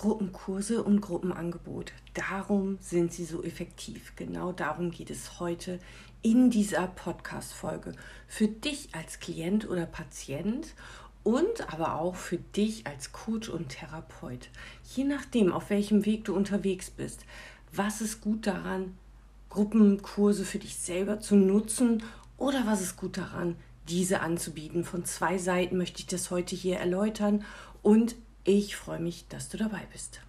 Gruppenkurse und Gruppenangebote. Darum sind sie so effektiv. Genau darum geht es heute in dieser Podcast-Folge. Für dich als Klient oder Patient und aber auch für dich als Coach und Therapeut. Je nachdem, auf welchem Weg du unterwegs bist, was ist gut daran, Gruppenkurse für dich selber zu nutzen oder was ist gut daran, diese anzubieten. Von zwei Seiten möchte ich das heute hier erläutern und ich freue mich, dass du dabei bist.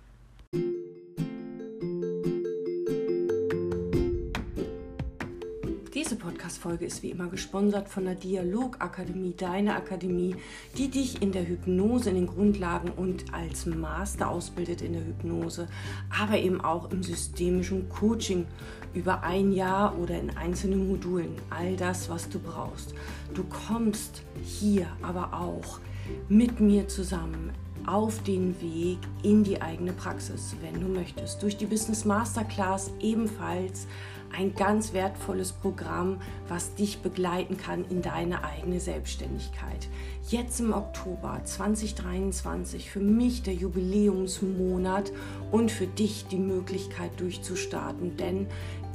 Diese Podcast-Folge ist wie immer gesponsert von der Dialogakademie, deine Akademie, die dich in der Hypnose, in den Grundlagen und als Master ausbildet in der Hypnose, aber eben auch im systemischen Coaching über ein Jahr oder in einzelnen Modulen. All das, was du brauchst. Du kommst hier aber auch mit mir zusammen auf den Weg in die eigene Praxis, wenn du möchtest. Durch die Business Masterclass ebenfalls ein ganz wertvolles Programm, was dich begleiten kann in deine eigene Selbstständigkeit. Jetzt im Oktober 2023 für mich der Jubiläumsmonat und für dich die Möglichkeit durchzustarten, denn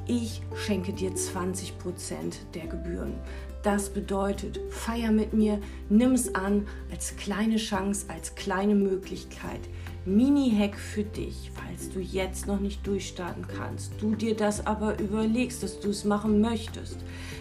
ich schenke dir 20% der Gebühren. Das bedeutet, feier mit mir, nimm es an als kleine Chance, als kleine Möglichkeit. Mini-Hack für dich, falls du jetzt noch nicht durchstarten kannst, du dir das aber überlegst, dass du es machen möchtest,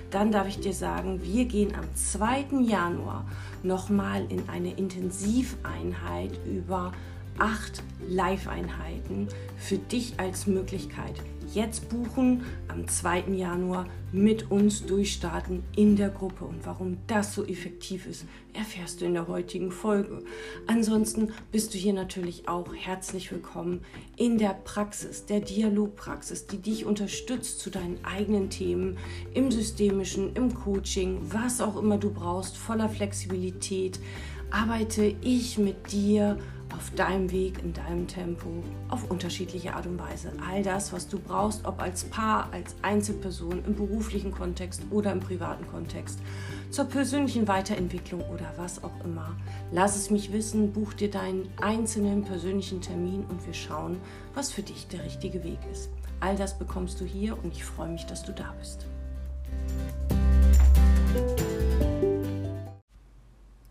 dann darf ich dir sagen, wir gehen am 2. Januar nochmal in eine Intensiveinheit über acht Live-Einheiten für dich als Möglichkeit. Jetzt buchen, am 2. Januar mit uns durchstarten in der Gruppe. Und warum das so effektiv ist, erfährst du in der heutigen Folge. Ansonsten bist du hier natürlich auch herzlich willkommen in der Praxis, der Dialogpraxis, die dich unterstützt zu deinen eigenen Themen im systemischen, im Coaching, was auch immer du brauchst, voller Flexibilität. Arbeite ich mit dir auf deinem Weg, in deinem Tempo, auf unterschiedliche Art und Weise. All das, was du brauchst, ob als Paar, als Einzelperson, im beruflichen Kontext oder im privaten Kontext, zur persönlichen Weiterentwicklung oder was auch immer. Lass es mich wissen, buch dir deinen einzelnen persönlichen Termin und wir schauen, was für dich der richtige Weg ist. All das bekommst du hier und ich freue mich, dass du da bist.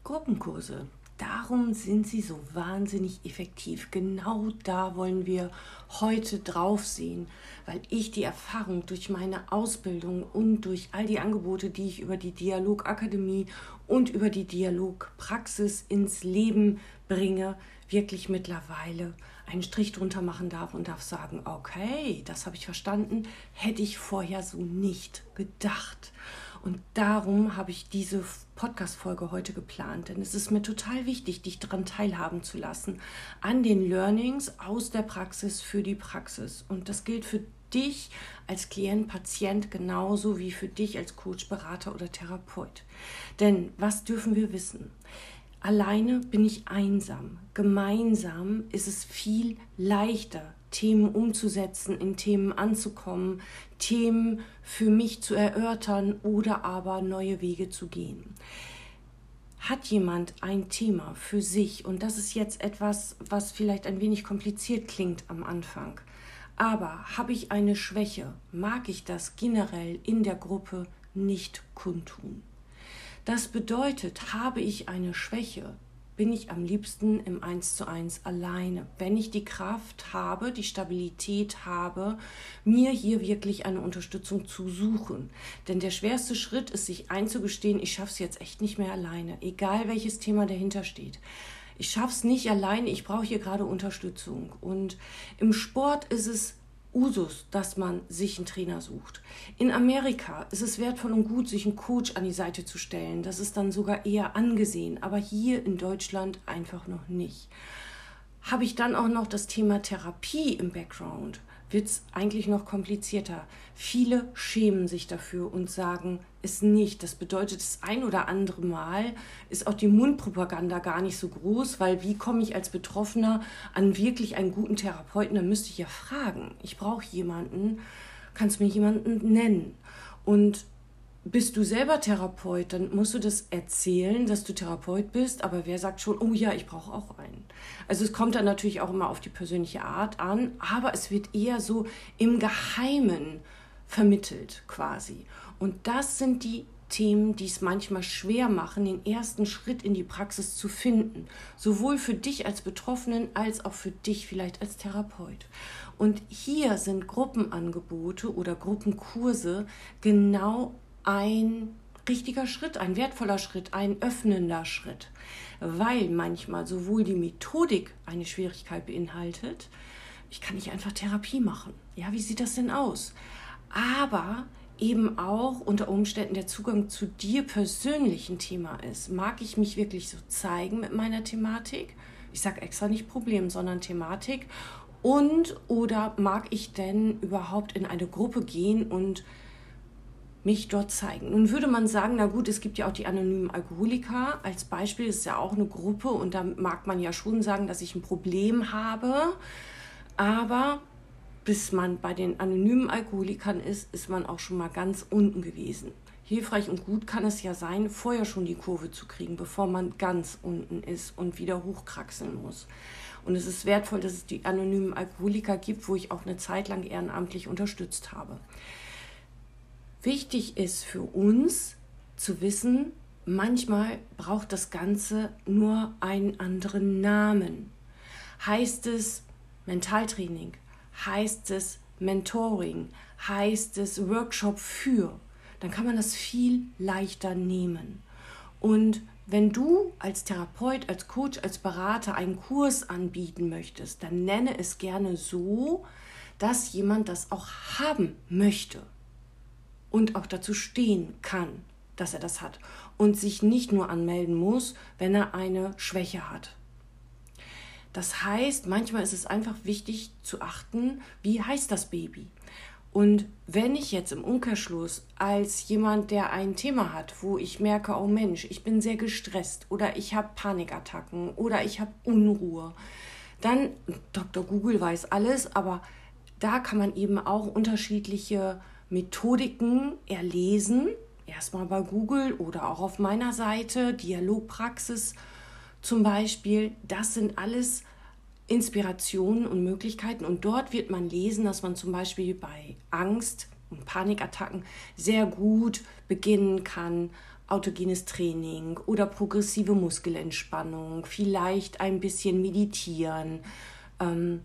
Gruppenkurse Darum sind sie so wahnsinnig effektiv. Genau da wollen wir heute drauf sehen, weil ich die Erfahrung durch meine Ausbildung und durch all die Angebote, die ich über die Dialogakademie und über die Dialogpraxis ins Leben bringe, wirklich mittlerweile einen Strich drunter machen darf und darf sagen, okay, das habe ich verstanden, hätte ich vorher so nicht gedacht. Und darum habe ich diese Podcast-Folge heute geplant, denn es ist mir total wichtig, dich daran teilhaben zu lassen, an den Learnings aus der Praxis für die Praxis. Und das gilt für dich als Klient, Patient genauso wie für dich als Coach, Berater oder Therapeut. Denn was dürfen wir wissen? Alleine bin ich einsam. Gemeinsam ist es viel leichter, Themen umzusetzen, in Themen anzukommen, Themen für mich zu erörtern oder aber neue Wege zu gehen. Hat jemand ein Thema für sich, und das ist jetzt etwas, was vielleicht ein wenig kompliziert klingt am Anfang, aber habe ich eine Schwäche, mag ich das generell in der Gruppe nicht kundtun. Das bedeutet, habe ich eine Schwäche, bin ich am liebsten im Eins zu eins alleine. Wenn ich die Kraft habe, die Stabilität habe, mir hier wirklich eine Unterstützung zu suchen. Denn der schwerste Schritt ist, sich einzugestehen, ich schaffe es jetzt echt nicht mehr alleine, egal welches Thema dahinter steht. Ich schaffe es nicht alleine, ich brauche hier gerade Unterstützung. Und im Sport ist es Usus, dass man sich einen Trainer sucht. In Amerika ist es wertvoll und gut, sich einen Coach an die Seite zu stellen. Das ist dann sogar eher angesehen, aber hier in Deutschland einfach noch nicht. Habe ich dann auch noch das Thema Therapie im Background? Wird es eigentlich noch komplizierter. Viele schämen sich dafür und sagen es nicht. Das bedeutet, das ein oder andere Mal ist auch die Mundpropaganda gar nicht so groß, weil wie komme ich als Betroffener an wirklich einen guten Therapeuten? Da müsste ich ja fragen. Ich brauche jemanden, kannst du mir jemanden nennen? Und bist du selber Therapeut, dann musst du das erzählen, dass du Therapeut bist, aber wer sagt schon, oh ja, ich brauche auch einen. Also es kommt dann natürlich auch immer auf die persönliche Art an, aber es wird eher so im Geheimen vermittelt quasi. Und das sind die Themen, die es manchmal schwer machen, den ersten Schritt in die Praxis zu finden. Sowohl für dich als Betroffenen als auch für dich vielleicht als Therapeut. Und hier sind Gruppenangebote oder Gruppenkurse genau ein richtiger Schritt, ein wertvoller Schritt, ein öffnender Schritt, weil manchmal sowohl die Methodik eine Schwierigkeit beinhaltet, ich kann nicht einfach Therapie machen. Ja, wie sieht das denn aus? Aber eben auch unter Umständen der Zugang zu dir persönlich ein Thema ist. Mag ich mich wirklich so zeigen mit meiner Thematik? Ich sage extra nicht Problem, sondern Thematik. Und oder mag ich denn überhaupt in eine Gruppe gehen und mich dort zeigen. Nun würde man sagen, na gut, es gibt ja auch die anonymen Alkoholiker als Beispiel, ist ja auch eine Gruppe und da mag man ja schon sagen, dass ich ein Problem habe, aber bis man bei den anonymen Alkoholikern ist, ist man auch schon mal ganz unten gewesen. Hilfreich und gut kann es ja sein, vorher schon die Kurve zu kriegen, bevor man ganz unten ist und wieder hochkraxeln muss. Und es ist wertvoll, dass es die anonymen Alkoholiker gibt, wo ich auch eine Zeit lang ehrenamtlich unterstützt habe. Wichtig ist für uns zu wissen, manchmal braucht das Ganze nur einen anderen Namen. Heißt es Mentaltraining? Heißt es Mentoring? Heißt es Workshop für? Dann kann man das viel leichter nehmen. Und wenn du als Therapeut, als Coach, als Berater einen Kurs anbieten möchtest, dann nenne es gerne so, dass jemand das auch haben möchte und auch dazu stehen kann, dass er das hat und sich nicht nur anmelden muss, wenn er eine Schwäche hat. Das heißt, manchmal ist es einfach wichtig zu achten, wie heißt das Baby. Und wenn ich jetzt im Umkehrschluss als jemand, der ein Thema hat, wo ich merke, oh Mensch, ich bin sehr gestresst oder ich habe Panikattacken oder ich habe Unruhe, dann, Dr. Google weiß alles, aber da kann man eben auch unterschiedliche Methodiken erlesen, erstmal bei Google oder auch auf meiner Seite, Dialogpraxis zum Beispiel. Das sind alles Inspirationen und Möglichkeiten. Und dort wird man lesen, dass man zum Beispiel bei Angst und Panikattacken sehr gut beginnen kann, autogenes Training oder progressive Muskelentspannung, vielleicht ein bisschen meditieren, ähm,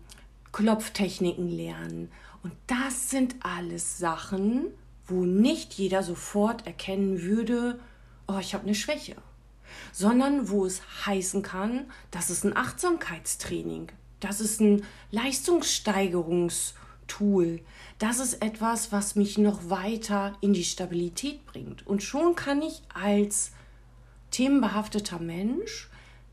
Klopftechniken lernen und das sind alles Sachen, wo nicht jeder sofort erkennen würde, oh, ich habe eine Schwäche, sondern wo es heißen kann, das ist ein Achtsamkeitstraining, das ist ein Leistungssteigerungstool, das ist etwas, was mich noch weiter in die Stabilität bringt. Und schon kann ich als themenbehafteter Mensch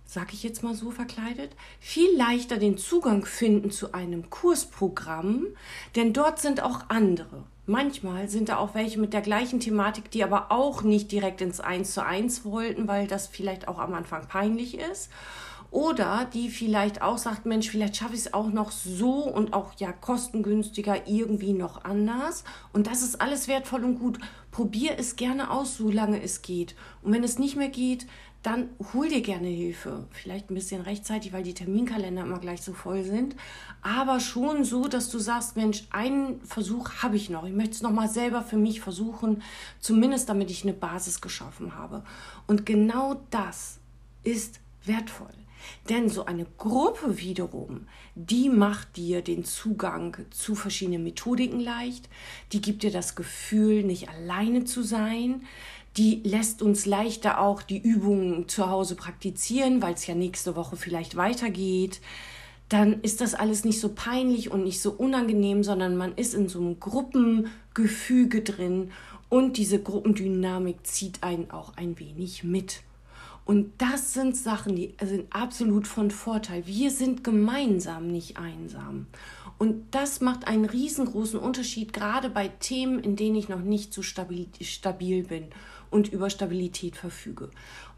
sag ich jetzt mal so verkleidet, viel leichter den Zugang finden zu einem Kursprogramm, denn dort sind auch andere. Manchmal sind da auch welche mit der gleichen Thematik, die aber auch nicht direkt ins Eins zu eins wollten, weil das vielleicht auch am Anfang peinlich ist. Oder die vielleicht auch sagt, Mensch, vielleicht schaffe ich es auch noch so und auch ja kostengünstiger irgendwie noch anders. Und das ist alles wertvoll und gut. Probier es gerne aus, solange es geht. Und wenn es nicht mehr geht, dann hol dir gerne Hilfe. Vielleicht ein bisschen rechtzeitig, weil die Terminkalender immer gleich so voll sind. Aber schon so, dass du sagst, Mensch, einen Versuch habe ich noch. Ich möchte es nochmal selber für mich versuchen, zumindest damit ich eine Basis geschaffen habe. Und genau das ist wertvoll. Denn so eine Gruppe wiederum, die macht dir den Zugang zu verschiedenen Methodiken leicht, die gibt dir das Gefühl, nicht alleine zu sein, die lässt uns leichter auch die Übungen zu Hause praktizieren, weil es ja nächste Woche vielleicht weitergeht. Dann ist das alles nicht so peinlich und nicht so unangenehm, sondern man ist in so einem Gruppengefüge drin und diese Gruppendynamik zieht einen auch ein wenig mit. Und das sind Sachen, die sind absolut von Vorteil. Wir sind gemeinsam nicht einsam. Und das macht einen riesengroßen Unterschied, gerade bei Themen, in denen ich noch nicht so stabil, stabil bin und über Stabilität verfüge.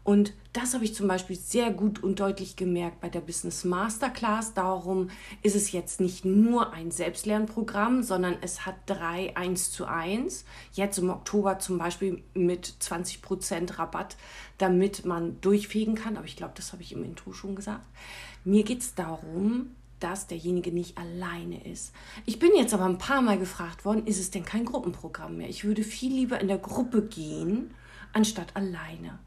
Und das habe ich zum Beispiel sehr gut und deutlich gemerkt bei der Business Masterclass. Darum ist es jetzt nicht nur ein Selbstlernprogramm, sondern es hat drei 1 zu 1. Jetzt im Oktober zum Beispiel mit 20% Rabatt, damit man durchfegen kann. Aber ich glaube, das habe ich im Intro schon gesagt. Mir geht es darum, dass derjenige nicht alleine ist. Ich bin jetzt aber ein paar Mal gefragt worden, ist es denn kein Gruppenprogramm mehr? Ich würde viel lieber in der Gruppe gehen, anstatt alleine.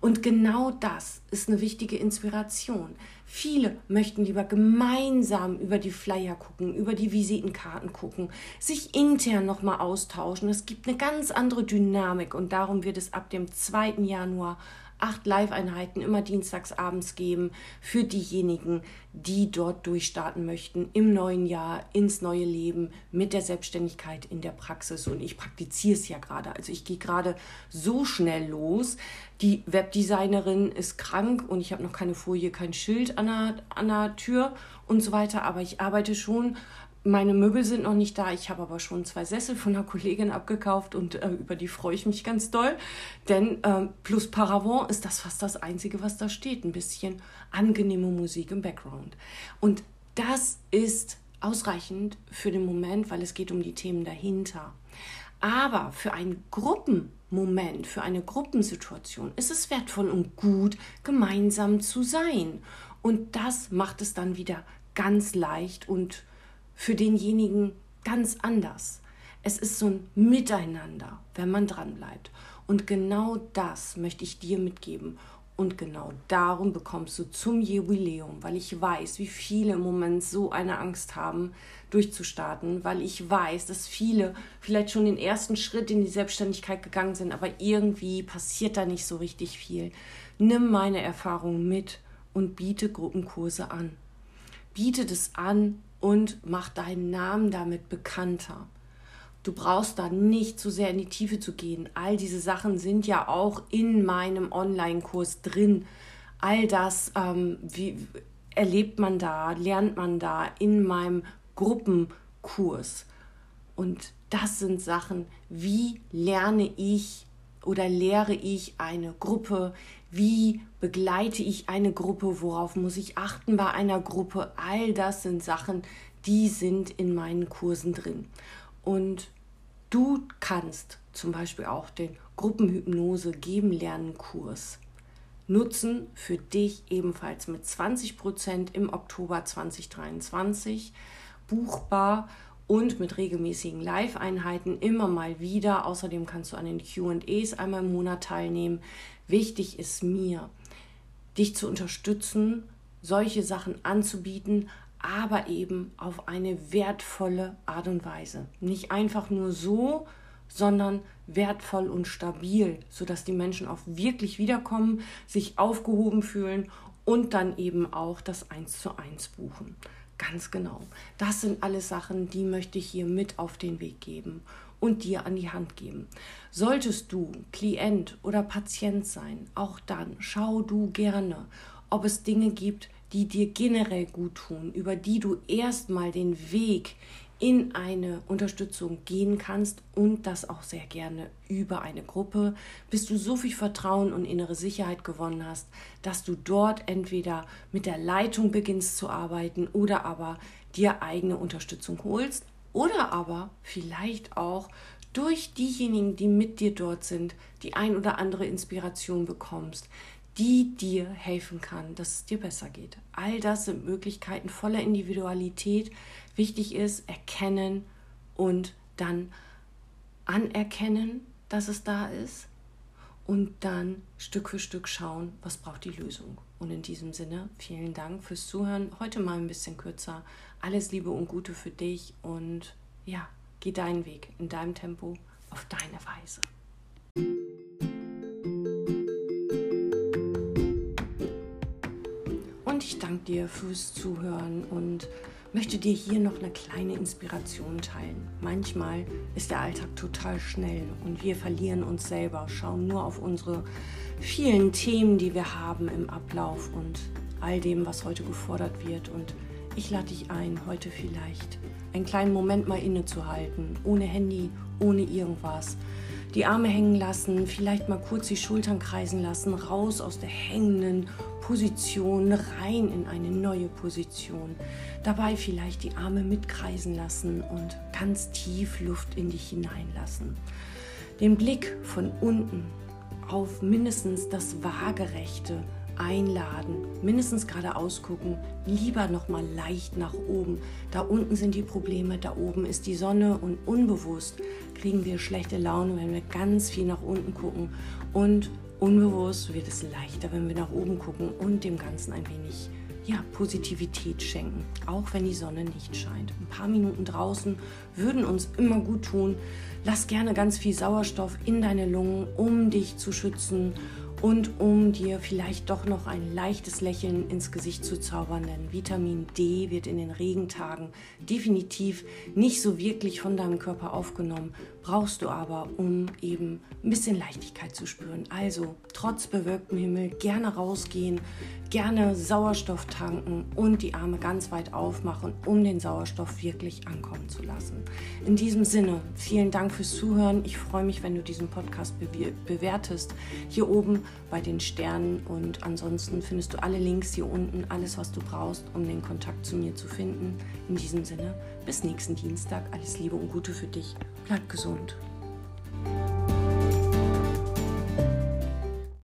Und genau das ist eine wichtige Inspiration. Viele möchten lieber gemeinsam über die Flyer gucken, über die Visitenkarten gucken, sich intern nochmal austauschen. Es gibt eine ganz andere Dynamik und darum wird es ab dem 2. Januar acht Live-Einheiten immer dienstags abends geben für diejenigen, die dort durchstarten möchten im neuen Jahr, ins neue Leben mit der Selbstständigkeit in der Praxis. Und ich praktiziere es ja gerade. Also ich gehe gerade so schnell los. Die Webdesignerin ist krank und ich habe noch keine Folie, kein Schild an der, an der Tür und so weiter. Aber ich arbeite schon meine Möbel sind noch nicht da. Ich habe aber schon zwei Sessel von einer Kollegin abgekauft und äh, über die freue ich mich ganz doll. Denn äh, plus Paravent ist das fast das Einzige, was da steht. Ein bisschen angenehme Musik im Background. Und das ist ausreichend für den Moment, weil es geht um die Themen dahinter. Aber für einen Gruppenmoment, für eine Gruppensituation ist es wertvoll und gut, gemeinsam zu sein. Und das macht es dann wieder ganz leicht und für denjenigen ganz anders. Es ist so ein Miteinander, wenn man dran bleibt. Und genau das möchte ich dir mitgeben. Und genau darum bekommst du zum Jubiläum, weil ich weiß, wie viele im Moment so eine Angst haben, durchzustarten, weil ich weiß, dass viele vielleicht schon den ersten Schritt in die Selbstständigkeit gegangen sind, aber irgendwie passiert da nicht so richtig viel. Nimm meine Erfahrung mit und biete Gruppenkurse an. Biete das an und mach deinen Namen damit bekannter. Du brauchst da nicht zu sehr in die Tiefe zu gehen. All diese Sachen sind ja auch in meinem Online-Kurs drin. All das ähm, wie, erlebt man da, lernt man da in meinem Gruppenkurs. Und das sind Sachen, wie lerne ich oder lehre ich eine Gruppe, wie begleite ich eine Gruppe, worauf muss ich achten bei einer Gruppe. All das sind Sachen, die sind in meinen Kursen drin. Und du kannst zum Beispiel auch den Gruppenhypnose geben lernen Kurs nutzen für dich ebenfalls mit 20% im Oktober 2023 buchbar und mit regelmäßigen Live-Einheiten immer mal wieder. Außerdem kannst du an den QAs einmal im Monat teilnehmen. Wichtig ist mir, dich zu unterstützen, solche Sachen anzubieten, aber eben auf eine wertvolle Art und Weise. Nicht einfach nur so, sondern wertvoll und stabil, sodass die Menschen auch wirklich wiederkommen, sich aufgehoben fühlen und dann eben auch das Eins zu eins buchen. Ganz genau. Das sind alles Sachen, die möchte ich hier mit auf den Weg geben und dir an die Hand geben. Solltest du Klient oder Patient sein, auch dann schau du gerne, ob es Dinge gibt, die dir generell gut tun, über die du erstmal den Weg in eine Unterstützung gehen kannst und das auch sehr gerne über eine Gruppe, bis du so viel Vertrauen und innere Sicherheit gewonnen hast, dass du dort entweder mit der Leitung beginnst zu arbeiten oder aber dir eigene Unterstützung holst oder aber vielleicht auch durch diejenigen, die mit dir dort sind, die ein oder andere Inspiration bekommst, die dir helfen kann, dass es dir besser geht. All das sind Möglichkeiten voller Individualität. Wichtig ist erkennen und dann anerkennen, dass es da ist und dann Stück für Stück schauen, was braucht die Lösung. Und in diesem Sinne, vielen Dank fürs Zuhören. Heute mal ein bisschen kürzer. Alles Liebe und Gute für dich und ja, geh deinen Weg in deinem Tempo auf deine Weise. Dir fürs Zuhören und möchte dir hier noch eine kleine Inspiration teilen. Manchmal ist der Alltag total schnell und wir verlieren uns selber, schauen nur auf unsere vielen Themen, die wir haben im Ablauf und all dem, was heute gefordert wird. Und ich lade dich ein, heute vielleicht einen kleinen Moment mal innezuhalten, ohne Handy, ohne irgendwas Die Arme hängen lassen, vielleicht mal kurz die Schultern kreisen lassen, raus aus der hängenden Position, rein in eine neue Position. Dabei vielleicht die Arme mitkreisen lassen und ganz tief Luft in dich hineinlassen. Den Blick von unten auf mindestens das Waagerechte einladen, mindestens geradeaus gucken, lieber noch mal leicht nach oben. Da unten sind die Probleme, da oben ist die Sonne und unbewusst kriegen wir schlechte Laune, wenn wir ganz viel nach unten gucken und unbewusst wird es leichter, wenn wir nach oben gucken und dem Ganzen ein wenig ja, Positivität schenken, auch wenn die Sonne nicht scheint. Ein paar Minuten draußen würden uns immer gut tun. Lass gerne ganz viel Sauerstoff in deine Lungen, um dich zu schützen und um dir vielleicht doch noch ein leichtes Lächeln ins Gesicht zu zaubern, denn Vitamin D wird in den Regentagen definitiv nicht so wirklich von deinem Körper aufgenommen, brauchst du aber, um eben ein bisschen Leichtigkeit zu spüren. Also trotz bewölktem Himmel gerne rausgehen, gerne Sauerstoff tanken und die Arme ganz weit aufmachen, um den Sauerstoff wirklich ankommen zu lassen. In diesem Sinne, vielen Dank fürs Zuhören. Ich freue mich, wenn du diesen Podcast bewertest. Hier oben bei den Sternen und ansonsten findest du alle Links hier unten, alles, was du brauchst, um den Kontakt zu mir zu finden. In diesem Sinne, bis nächsten Dienstag. Alles Liebe und Gute für dich. Bleib gesund.